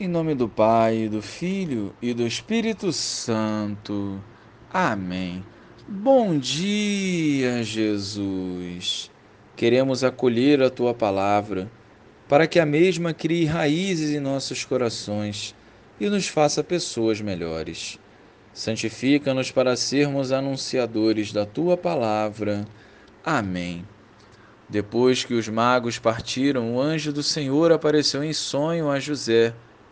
Em nome do Pai, do Filho e do Espírito Santo. Amém. Bom dia, Jesus. Queremos acolher a tua palavra para que a mesma crie raízes em nossos corações e nos faça pessoas melhores. Santifica-nos para sermos anunciadores da tua palavra. Amém. Depois que os magos partiram, o anjo do Senhor apareceu em sonho a José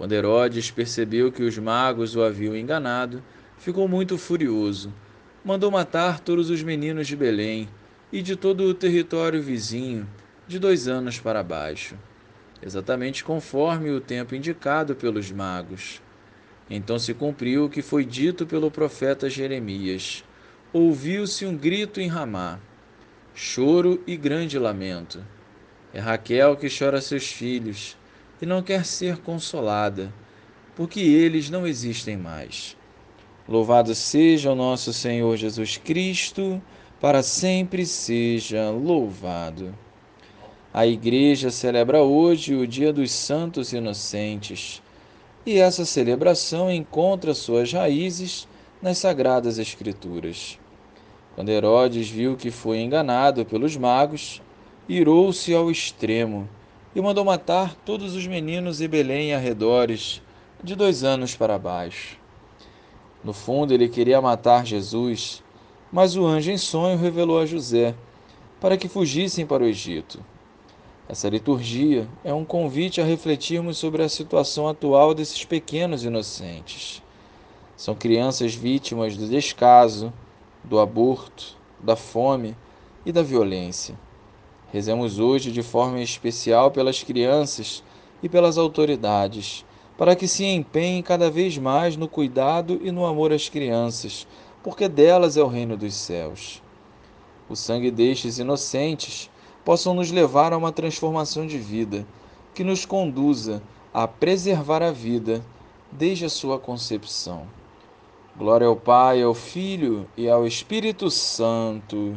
Quando Herodes percebeu que os magos o haviam enganado, ficou muito furioso. Mandou matar todos os meninos de Belém e de todo o território vizinho, de dois anos para baixo, exatamente conforme o tempo indicado pelos magos. Então se cumpriu o que foi dito pelo profeta Jeremias. Ouviu-se um grito em Ramá, choro e grande lamento. É Raquel que chora seus filhos e não quer ser consolada, porque eles não existem mais. Louvado seja o nosso Senhor Jesus Cristo, para sempre seja louvado. A Igreja celebra hoje o Dia dos Santos Inocentes, e essa celebração encontra suas raízes nas Sagradas Escrituras. Quando Herodes viu que foi enganado pelos magos, irou-se ao extremo e mandou matar todos os meninos em Belém e arredores, de dois anos para baixo. No fundo, ele queria matar Jesus, mas o anjo em sonho revelou a José para que fugissem para o Egito. Essa liturgia é um convite a refletirmos sobre a situação atual desses pequenos inocentes. São crianças vítimas do descaso, do aborto, da fome e da violência. Rezemos hoje de forma especial pelas crianças e pelas autoridades, para que se empenhem cada vez mais no cuidado e no amor às crianças, porque delas é o reino dos céus. O sangue destes inocentes possam nos levar a uma transformação de vida que nos conduza a preservar a vida desde a sua concepção. Glória ao Pai, ao Filho e ao Espírito Santo